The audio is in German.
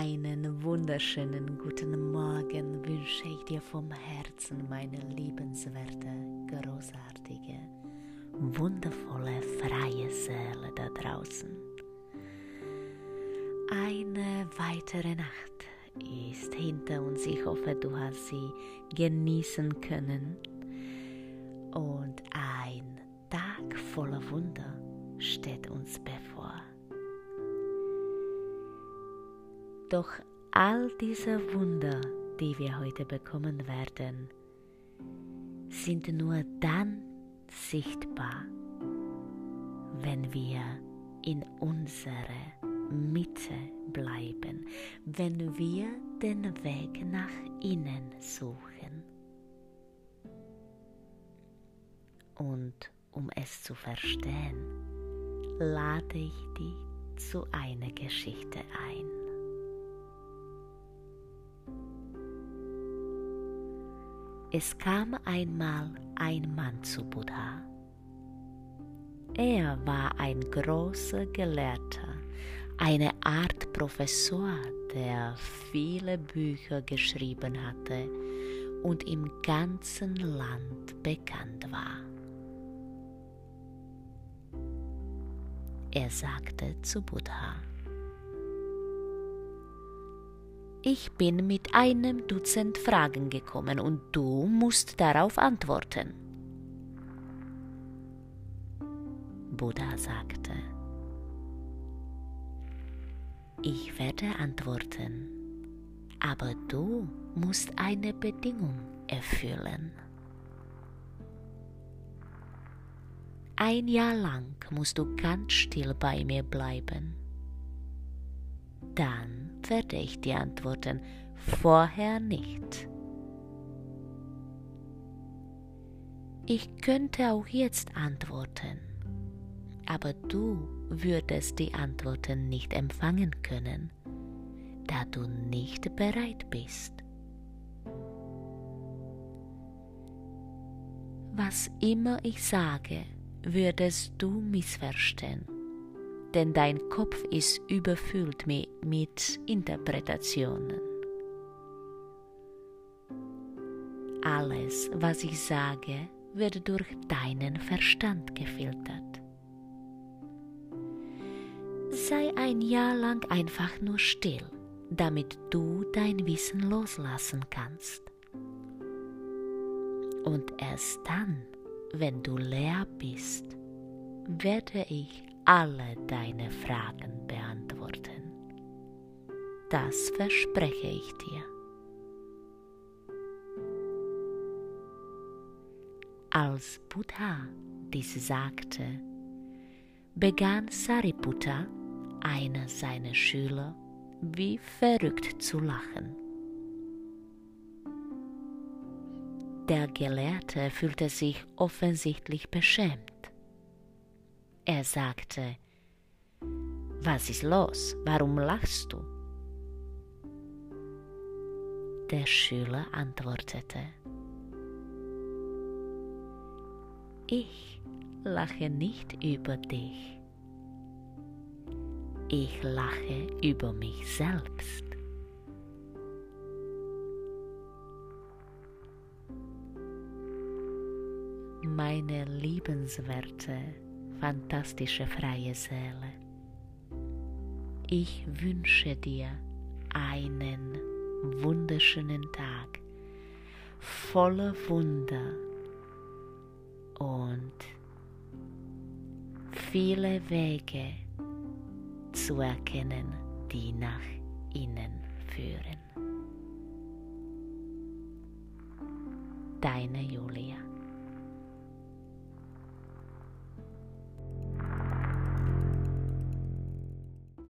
Einen wunderschönen guten Morgen wünsche ich dir vom Herzen, meine liebenswerte, großartige, wundervolle, freie Seele da draußen. Eine weitere Nacht ist hinter uns. Ich hoffe, du hast sie genießen können. Und ein Tag voller Wunder steht uns bevor. Doch all diese Wunder, die wir heute bekommen werden, sind nur dann sichtbar, wenn wir in unserer Mitte bleiben, wenn wir den Weg nach innen suchen. Und um es zu verstehen, lade ich dich zu einer Geschichte ein. Es kam einmal ein Mann zu Buddha. Er war ein großer Gelehrter, eine Art Professor, der viele Bücher geschrieben hatte und im ganzen Land bekannt war. Er sagte zu Buddha, Ich bin mit einem Dutzend Fragen gekommen und du musst darauf antworten. Buddha sagte, ich werde antworten, aber du musst eine Bedingung erfüllen. Ein Jahr lang musst du ganz still bei mir bleiben. Dann werde ich dir antworten, vorher nicht. Ich könnte auch jetzt antworten, aber du würdest die Antworten nicht empfangen können, da du nicht bereit bist. Was immer ich sage, würdest du missverstehen denn dein Kopf ist überfüllt mit Interpretationen. Alles, was ich sage, wird durch deinen Verstand gefiltert. Sei ein Jahr lang einfach nur still, damit du dein Wissen loslassen kannst. Und erst dann, wenn du leer bist, werde ich alle deine Fragen beantworten. Das verspreche ich dir. Als Buddha dies sagte, begann Sariputta, einer seiner Schüler, wie verrückt zu lachen. Der Gelehrte fühlte sich offensichtlich beschämt. Er sagte, was ist los? Warum lachst du? Der Schüler antwortete, ich lache nicht über dich, ich lache über mich selbst. Meine liebenswerte fantastische freie Seele. Ich wünsche dir einen wunderschönen Tag voller Wunder und viele Wege zu erkennen, die nach innen führen. Deine Julia.